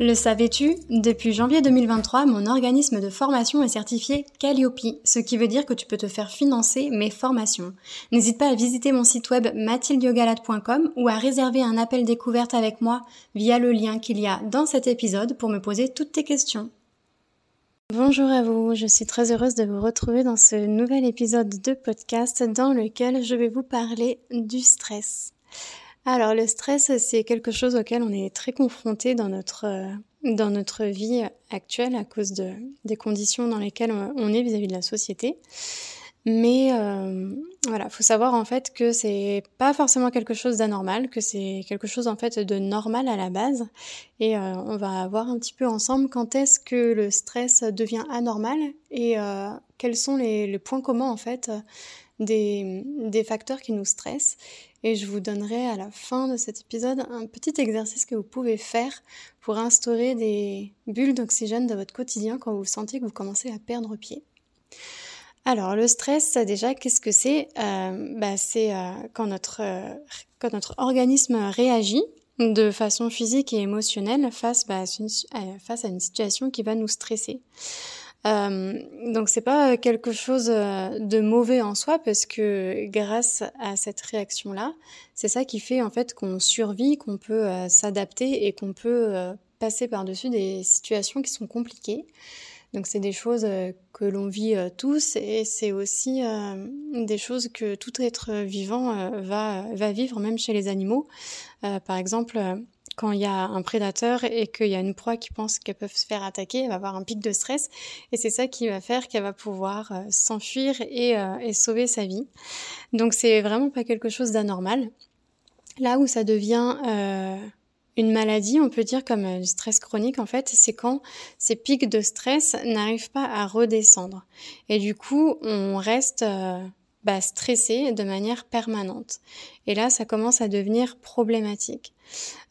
Le savais-tu Depuis janvier 2023, mon organisme de formation est certifié Calliope, ce qui veut dire que tu peux te faire financer mes formations. N'hésite pas à visiter mon site web mathildiogalade.com ou à réserver un appel découverte avec moi via le lien qu'il y a dans cet épisode pour me poser toutes tes questions. Bonjour à vous, je suis très heureuse de vous retrouver dans ce nouvel épisode de podcast dans lequel je vais vous parler du stress. Alors le stress, c'est quelque chose auquel on est très confronté dans notre, euh, dans vie actuelle à cause de, des conditions dans lesquelles on est vis-à-vis de la société. Mais euh, voilà, faut savoir en fait que c'est pas forcément quelque chose d'anormal, que c'est quelque chose en fait de normal à la base. Et euh, on va voir un petit peu ensemble quand est-ce que le stress devient anormal et euh, quels sont les, points communs en fait des facteurs qui nous stressent et je vous donnerai à la fin de cet épisode un petit exercice que vous pouvez faire pour instaurer des bulles d'oxygène dans votre quotidien quand vous sentez que vous commencez à perdre pied. Alors le stress, déjà, qu'est-ce que c'est? Euh, bah, C'est euh, quand, notre, euh, quand notre organisme réagit de façon physique et émotionnelle face, bah, face à une situation qui va nous stresser. Euh, donc c'est pas quelque chose euh, de mauvais en soi parce que grâce à cette réaction là, c'est ça qui fait en fait qu'on survit, qu'on peut euh, s'adapter et qu'on peut passer par-dessus des situations qui sont compliquées. Donc c'est des choses que l'on vit tous et c'est aussi des choses que tout être vivant va, va vivre, même chez les animaux. par exemple, quand il y a un prédateur et qu'il y a une proie qui pense qu'elle peut se faire attaquer, elle va avoir un pic de stress et c'est ça qui va faire qu'elle va pouvoir euh, s'enfuir et, euh, et, sauver sa vie. Donc c'est vraiment pas quelque chose d'anormal. Là où ça devient euh, une maladie, on peut dire comme du stress chronique en fait, c'est quand ces pics de stress n'arrivent pas à redescendre. Et du coup, on reste bah, stressé de manière permanente. Et là, ça commence à devenir problématique.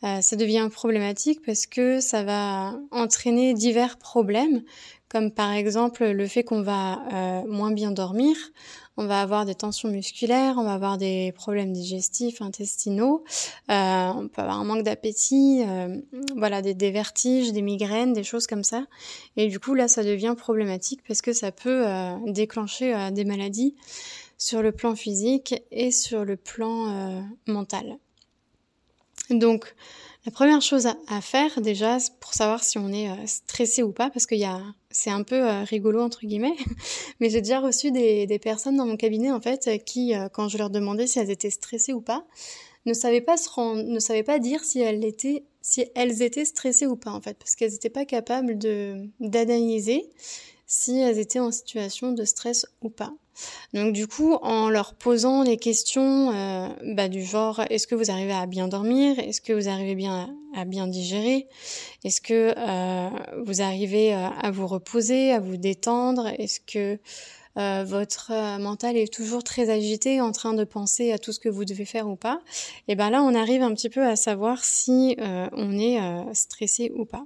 Euh, ça devient problématique parce que ça va entraîner divers problèmes, comme par exemple le fait qu'on va euh, moins bien dormir, on va avoir des tensions musculaires, on va avoir des problèmes digestifs, intestinaux, euh, on peut avoir un manque d'appétit, voilà, des, des, vertiges, des migraines, des choses comme ça. Et du coup, là, ça devient problématique parce que ça peut déclencher des maladies sur le plan physique et sur le plan mental. Donc, la première chose à, faire déjà pour savoir si on est euh, stressé ou pas, parce a, c'est un peu euh, rigolo entre guillemets, mais j'ai déjà reçu des, personnes dans mon cabinet en fait qui, euh, quand je leur demandais si elles étaient stressées ou pas, ne savaient pas se rendre, ne savaient pas dire si elles étaient, si elles étaient stressées ou pas en fait, parce qu'elles n'étaient pas capables de d'analyser si elles étaient en situation de stress ou pas. Donc du coup, en leur posant les questions euh, bah, du genre est-ce que vous arrivez à bien dormir? Est-ce que vous arrivez bien à, bien digérer? Est-ce que euh, vous arrivez euh, à vous reposer, à vous détendre? Est-ce que votre mental est toujours très agité, en train de penser à tout ce que vous devez faire ou pas? Et ben là, on arrive un petit peu à savoir si on est stressé ou pas.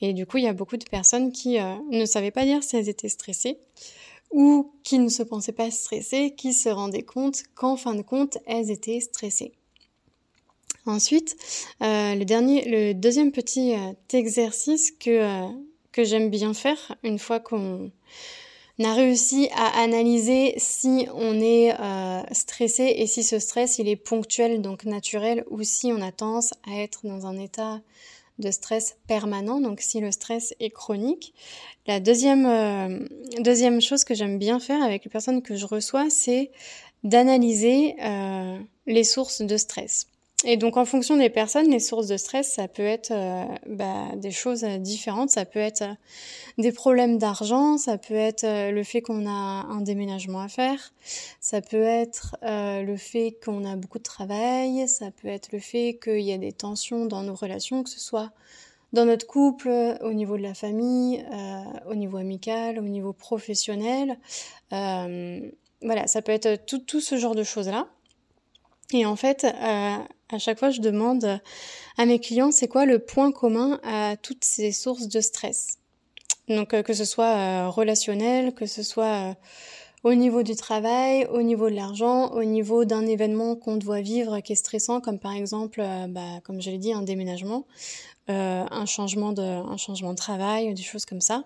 Et du coup, il y a beaucoup de personnes qui ne savaient pas dire si elles étaient stressées ou qui ne se pensaient pas stressées, qui se rendaient compte qu'en fin de compte, elles étaient stressées. Ensuite, euh, le, dernier, le deuxième petit euh, exercice que, euh, que j'aime bien faire une fois qu'on a réussi à analyser si on est stressé et si ce stress il est ponctuel donc naturel ou si on a tendance à être dans un état de stress permanent, donc si le stress est chronique. La deuxième, euh, deuxième chose que j'aime bien faire avec les personnes que je reçois, c'est d'analyser euh, les sources de stress. Et donc en fonction des personnes, les sources de stress, ça peut être euh, bah, des choses différentes. Ça peut être euh, des problèmes d'argent, ça peut être euh, le fait qu'on a un déménagement à faire, ça peut être le fait qu'on a beaucoup de travail, ça peut être le fait qu'il y a des tensions dans nos relations, que ce soit dans notre couple, au niveau de la famille, au niveau amical, au niveau professionnel. voilà, ça peut être tout, tout ce genre de choses-là. Et en fait, à chaque fois, je demande à mes clients c'est quoi le point commun à toutes ces sources de stress? Donc euh, que ce soit euh, relationnel, que ce soit euh, au niveau du travail, au niveau de l'argent, au niveau d'un événement qu'on doit vivre qui est stressant, comme par exemple, bah, comme je l'ai dit, un déménagement, un changement de, un changement de travail, des choses comme ça.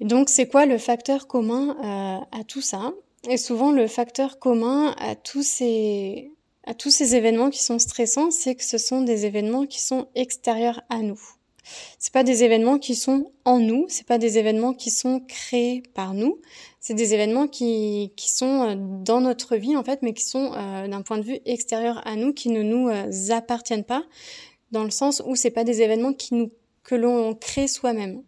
donc c'est quoi le facteur commun à tout ça? Et souvent le facteur commun à tous ces à tous ces événements qui sont stressants, c'est que ce sont des événements qui sont extérieurs à nous. C'est pas des événements qui sont en nous, c'est pas des événements qui sont créés par nous, c'est des événements qui, qui sont euh, dans notre vie en fait, mais qui sont euh, d'un point de vue extérieur à nous, qui ne nous euh, appartiennent pas, dans le sens où c'est pas des événements qui nous que l'on crée soi-même.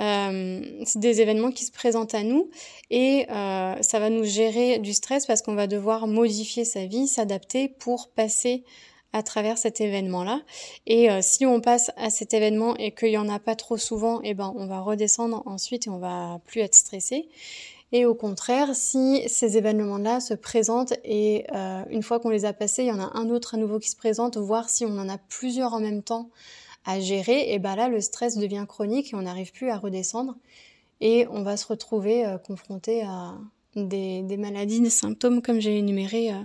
Euh, c'est des événements qui se présentent à nous et euh, ça va nous gérer du stress parce qu'on va devoir modifier sa vie, s'adapter pour passer à travers cet événement-là. Et euh, si on passe à cet événement et qu'il y en a pas trop souvent, eh ben on va redescendre ensuite et on va plus être stressé. Et au contraire, si ces événements-là se présentent et une fois qu'on les a passés, il y en a un autre à nouveau qui se présente, voir si on en a plusieurs en même temps à gérer, et ben là le stress devient chronique et on n'arrive plus à redescendre et on va se retrouver euh, confronté à des, maladies, des symptômes comme j'ai énuméré euh,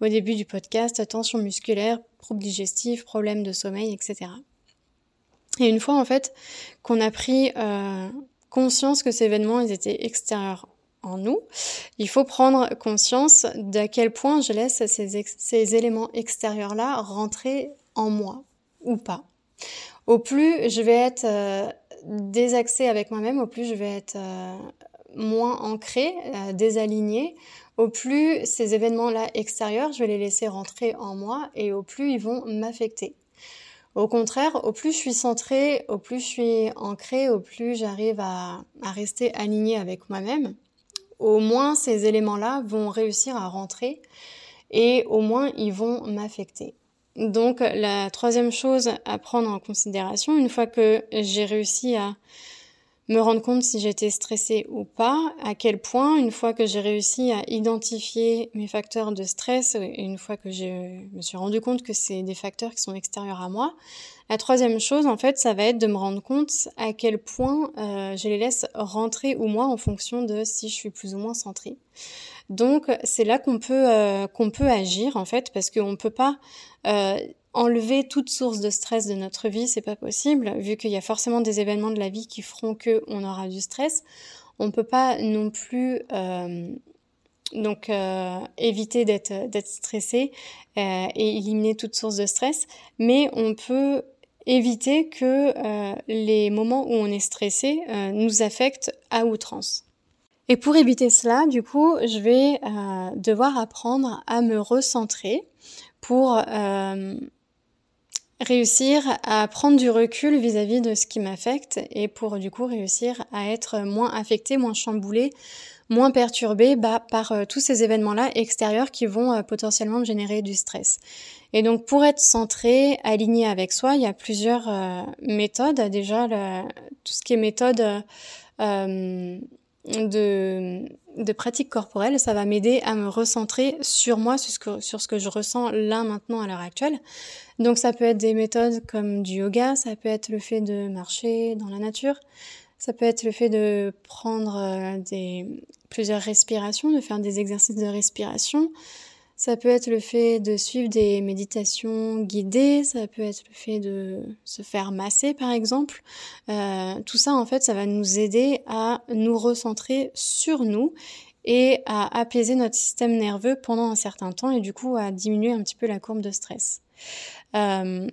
au début du podcast, tension musculaire, troubles digestifs, problèmes de sommeil, etc. Et une fois en fait qu'on a pris euh, conscience que ces événements ils étaient extérieurs en nous, il faut prendre conscience d'à quel point je laisse ces, ces éléments extérieurs-là rentrer en moi ou pas. Au plus je vais être euh, désaxée avec moi-même, au plus je vais être euh, moins ancrée, euh, désalignée, au plus ces événements-là extérieurs, je vais les laisser rentrer en moi et au plus ils vont m'affecter. Au contraire, au plus je suis centrée, au plus je suis ancrée, au plus j'arrive à, à rester alignée avec moi-même, au moins ces éléments-là vont réussir à rentrer et au moins ils vont m'affecter. Donc la troisième chose à prendre en considération, une fois que j'ai réussi à me rendre compte si j'étais stressée ou pas, à quel point, une fois que j'ai réussi à identifier mes facteurs de stress, une fois que je me suis rendu compte que c'est des facteurs qui sont extérieurs à moi, la troisième chose, en fait, ça va être de me rendre compte à quel point euh, je les laisse rentrer ou moi en fonction de si je suis plus ou moins centrée. Donc c'est là qu'on peut euh, qu'on peut agir en fait parce qu'on peut pas euh, enlever toute source de stress de notre vie, c'est pas possible vu qu'il y a forcément des événements de la vie qui feront que on aura du stress. On peut pas non plus euh, donc éviter d'être d'être stressé et éliminer toute source de stress, mais on peut éviter que les moments où on est stressé nous affectent à outrance. Et pour éviter cela, du coup, je vais euh, devoir apprendre à me recentrer pour euh, réussir à prendre du recul vis-à-vis de ce qui m'affecte et pour du coup réussir à être moins affecté, moins chamboulé, moins perturbé bah, par euh, tous ces événements-là extérieurs qui vont potentiellement générer du stress. Et donc pour être centré, aligné avec soi, il y a plusieurs méthodes. Déjà, tout ce qui est méthode de, de pratique corporelle, ça va m'aider à me recentrer sur moi, sur ce, que, sur ce que je ressens là maintenant à l'heure actuelle. Donc ça peut être des méthodes comme du yoga, ça peut être le fait de marcher dans la nature, ça peut être le fait de prendre euh, des, plusieurs respirations, de faire des exercices de respiration, ça peut être le fait de suivre des méditations guidées, ça peut être le fait de se faire masser par exemple. Euh, tout ça en fait, ça va nous aider à nous recentrer sur nous et à apaiser notre système nerveux pendant un certain temps et du coup à diminuer un petit peu la courbe de stress. Euh,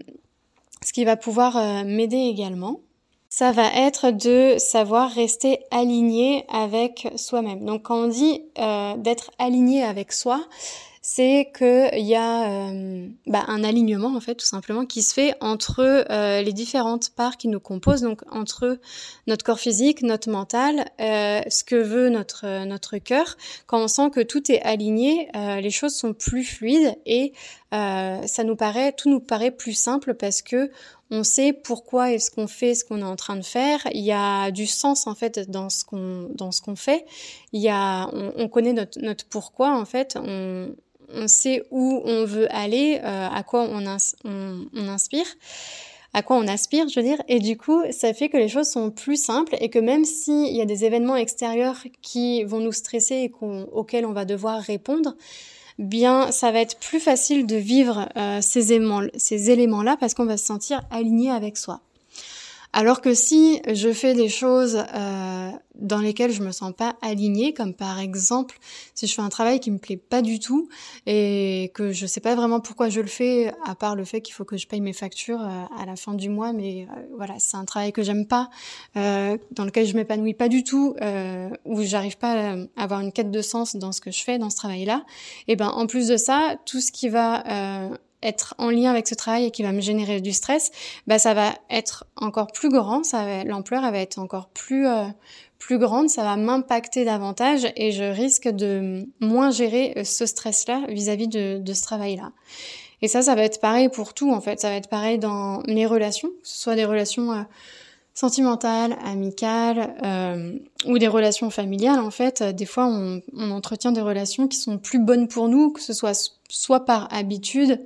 ce qui va pouvoir euh, m'aider également, ça va être de savoir rester aligné avec soi-même. Donc quand on dit d'être aligné avec soi, c'est qu'il y a euh, bah, un alignement en fait tout simplement qui se fait entre euh, les différentes parts qui nous composent, donc entre notre corps physique, notre mental, euh, ce que veut notre notre cœur. Quand on sent que tout est aligné, les choses sont plus fluides et ça nous paraît tout nous paraît plus simple parce que on sait pourquoi est-ce qu'on fait ce qu'on est en train de faire. Il y a du sens en fait dans ce qu'on dans ce qu'on fait. Il y a on, on connaît notre notre pourquoi en fait. On sait où on veut aller, euh, à quoi on, inspire, à quoi on aspire, je veux dire. Et du coup, ça fait que les choses sont plus simples et que même s'il y a des événements extérieurs qui vont nous stresser et auxquels on va devoir répondre, bien, ça va être plus facile de vivre euh, ces éléments-là ces éléments parce qu'on va se sentir aligné avec soi. Alors que si je fais des choses euh, dans lesquelles je me sens pas alignée, comme par exemple si je fais un travail qui me plaît pas du tout et que je sais pas vraiment pourquoi je le fais, à part le fait qu'il faut que je paye mes factures euh, à la fin du mois, mais euh, voilà, c'est un travail que j'aime pas, dans lequel je m'épanouis pas du tout, où j'arrive pas à avoir une quête de sens dans ce que je fais dans ce travail-là. Et ben en plus de ça, tout ce qui va être en lien avec ce travail et qui va me générer du stress, bah ça va être encore plus grand, ça l'ampleur va être encore plus euh, plus grande, ça va m'impacter davantage et je risque de moins gérer euh, ce stress-là vis-à-vis de, de ce travail-là. Et ça, ça va être pareil pour tout en fait. Ça va être pareil dans les relations, que ce soit des relations euh, sentimentales, amicales euh, ou des relations familiales. En fait, des fois, on, on, entretient des relations qui sont plus bonnes pour nous, que ce soit soit par habitude,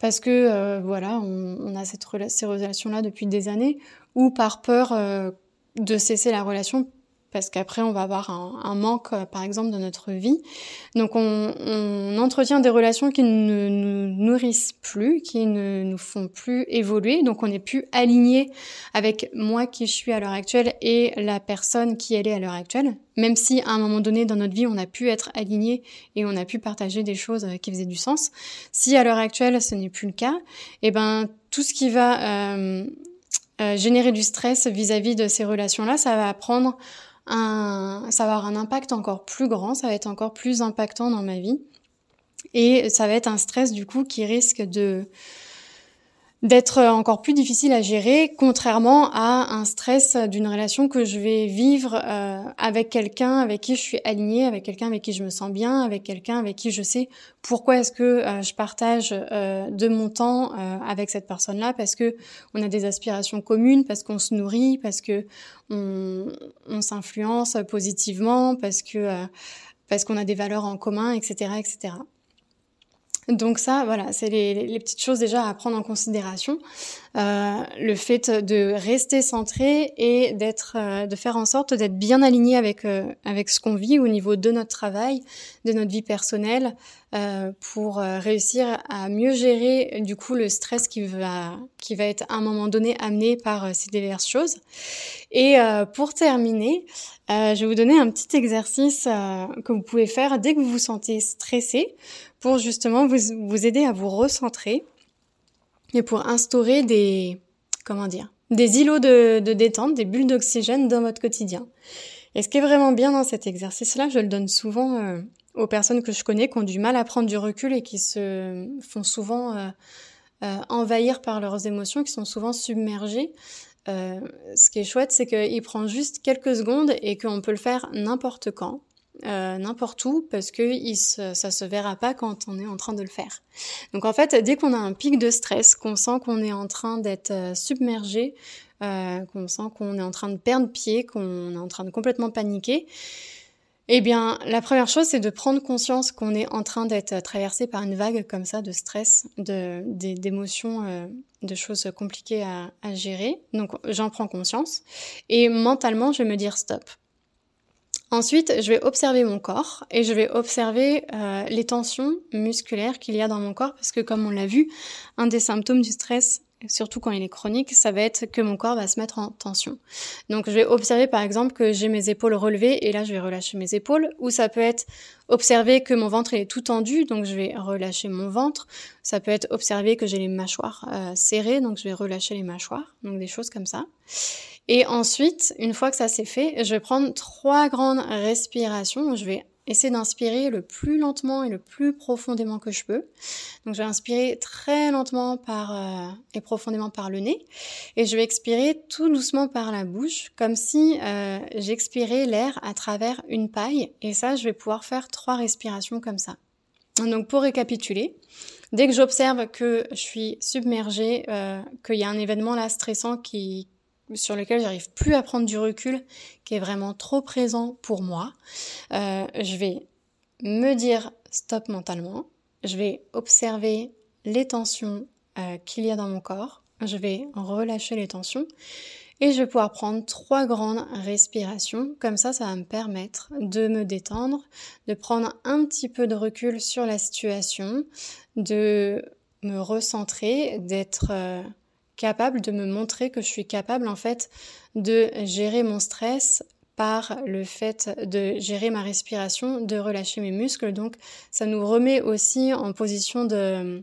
parce que euh, voilà, on, a cette ces relations-là depuis des années, ou par peur euh, de cesser la relation parce qu'après on va avoir un, un, manque, euh, par exemple, de notre vie. Donc on, on, entretient des relations qui ne nous nourrissent plus, qui ne nous font plus évoluer. Donc on n'est plus aligné avec moi qui je suis à l'heure actuelle et la personne qui elle est à l'heure actuelle. Même si à un moment donné dans notre vie on a pu être aligné et on a pu partager des choses euh, qui faisaient du sens. Si à l'heure actuelle ce n'est plus le cas, et eh ben tout ce qui va euh, euh, générer du stress vis-à-vis -vis de ces relations-là, ça va prendre ça va avoir un impact encore plus grand, ça va être encore plus impactant dans ma vie. Et ça va être un stress du coup qui risque de d'être encore plus difficile à gérer, contrairement à un stress d'une relation que je vais vivre euh, avec quelqu'un avec qui je suis alignée, avec quelqu'un avec qui je me sens bien, avec quelqu'un avec qui je sais pourquoi est-ce que euh, je partage euh, de mon temps avec cette personne-là, parce que on a des aspirations communes, parce qu'on se nourrit, parce que on, on s'influence positivement, parce que parce qu'on a des valeurs en commun, etc., etc. Donc ça, voilà, c'est les, les, petites choses déjà à prendre en considération. Euh, le fait de rester centré et d'être, euh, de faire en sorte d'être bien aligné avec euh, avec ce qu'on vit au niveau de notre travail, de notre vie personnelle, euh, pour réussir à mieux gérer du coup le stress qui va qui va être à un moment donné amené par ces diverses choses. Et pour terminer, je vais vous donner un petit exercice que vous pouvez faire dès que vous vous sentez stressé pour justement vous, vous aider à vous recentrer et pour instaurer des, comment dire, des îlots de, de détente, des bulles d'oxygène dans votre quotidien. Et ce qui est vraiment bien dans cet exercice-là, je le donne souvent euh, aux personnes que je connais qui ont du mal à prendre du recul et qui se font souvent euh, euh, envahir par leurs émotions, qui sont souvent submergées. ce qui est chouette, c'est qu'il prend juste quelques secondes et qu'on peut le faire n'importe quand. Euh, n'importe où parce que il se, ça se verra pas quand on est en train de le faire. Donc en fait, dès qu'on a un pic de stress, qu'on sent qu'on est en train d'être euh, submergé, euh, qu'on sent qu'on est en train de perdre pied, qu'on est en train de complètement paniquer, eh bien, la première chose, c'est de prendre conscience qu'on est en train d'être traversé par une vague comme ça de stress, de d'émotions, euh, de choses compliquées à, à gérer. Donc, j'en prends conscience et mentalement, je vais me dire stop. Ensuite, je vais observer mon corps et je vais observer euh, les tensions musculaires qu'il y a dans mon corps parce que comme on l'a vu, un des symptômes du stress, surtout quand il est chronique, ça va être que mon corps va se mettre en tension. Donc je vais observer par exemple que j'ai mes épaules relevées et là je vais relâcher mes épaules ou ça peut être observer que mon ventre est tout tendu donc je vais relâcher mon ventre. Ça peut être observer que j'ai les mâchoires euh, serrées donc je vais relâcher les mâchoires. Donc des choses comme ça. Et ensuite, une fois que ça s'est fait, je vais prendre trois grandes respirations. Je vais essayer d'inspirer le plus lentement et le plus profondément que je peux. Donc je vais inspirer très lentement par euh, et profondément par le nez et je vais expirer tout doucement par la bouche comme si euh, j'expirais l'air à travers une paille et ça je vais pouvoir faire trois respirations comme ça. Donc pour récapituler, dès que j'observe que je suis submergée, euh, qu'il y a un événement là stressant qui sur lequel j'arrive plus à prendre du recul, qui est vraiment trop présent pour moi, euh, je vais me dire stop mentalement, je vais observer les tensions euh, qu'il y a dans mon corps, je vais relâcher les tensions. Et je vais pouvoir prendre trois grandes respirations. Comme ça, ça va me permettre de me détendre, de prendre un petit peu de recul sur la situation, de me recentrer, d'être euh, capable de me montrer que je suis capable en fait de gérer mon stress par le fait de gérer ma respiration, de relâcher mes muscles. Donc ça nous remet aussi en position de,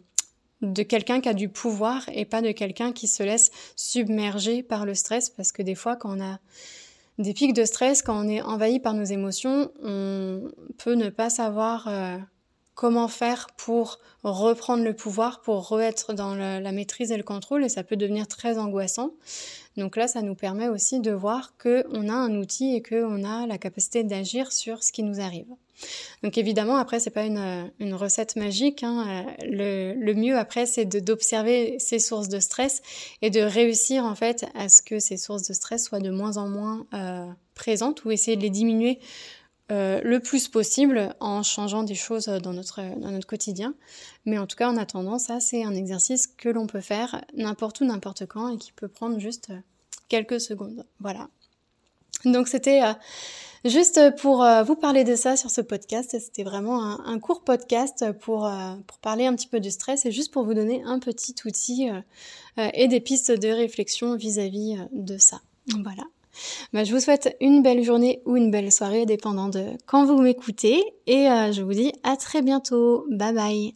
de quelqu'un qui a du pouvoir et pas de quelqu'un qui se laisse submerger par le stress parce que des fois quand on a des pics de stress, quand on est envahi par nos émotions, on peut ne pas savoir euh, comment faire pour reprendre le pouvoir, pour re-être dans la maîtrise et le contrôle, et ça peut devenir très angoissant. Donc là, ça nous permet aussi de voir qu'on a un outil et qu'on a la capacité d'agir sur ce qui nous arrive. Donc évidemment, après, c'est pas une, une, recette magique. Hein. Le, le, mieux après, c'est d'observer ces sources de stress et de réussir en fait à ce que ces sources de stress soient de moins en moins euh, présentes ou essayer de les diminuer euh, le plus possible en changeant des choses dans notre, dans notre quotidien. Mais en tout cas, en attendant, ça, c'est un exercice que l'on peut faire n'importe où, n'importe quand et qui peut prendre juste quelques secondes. Voilà. Donc c'était euh, juste pour euh, vous parler de ça sur ce podcast. C'était vraiment un, court podcast pour, pour parler un petit peu du stress et juste pour vous donner un petit outil et des pistes de réflexion vis-à-vis -vis de ça. Voilà. Bah, je vous souhaite une belle journée ou une belle soirée, dépendant de quand vous m'écoutez. Et euh, je vous dis à très bientôt. Bye bye.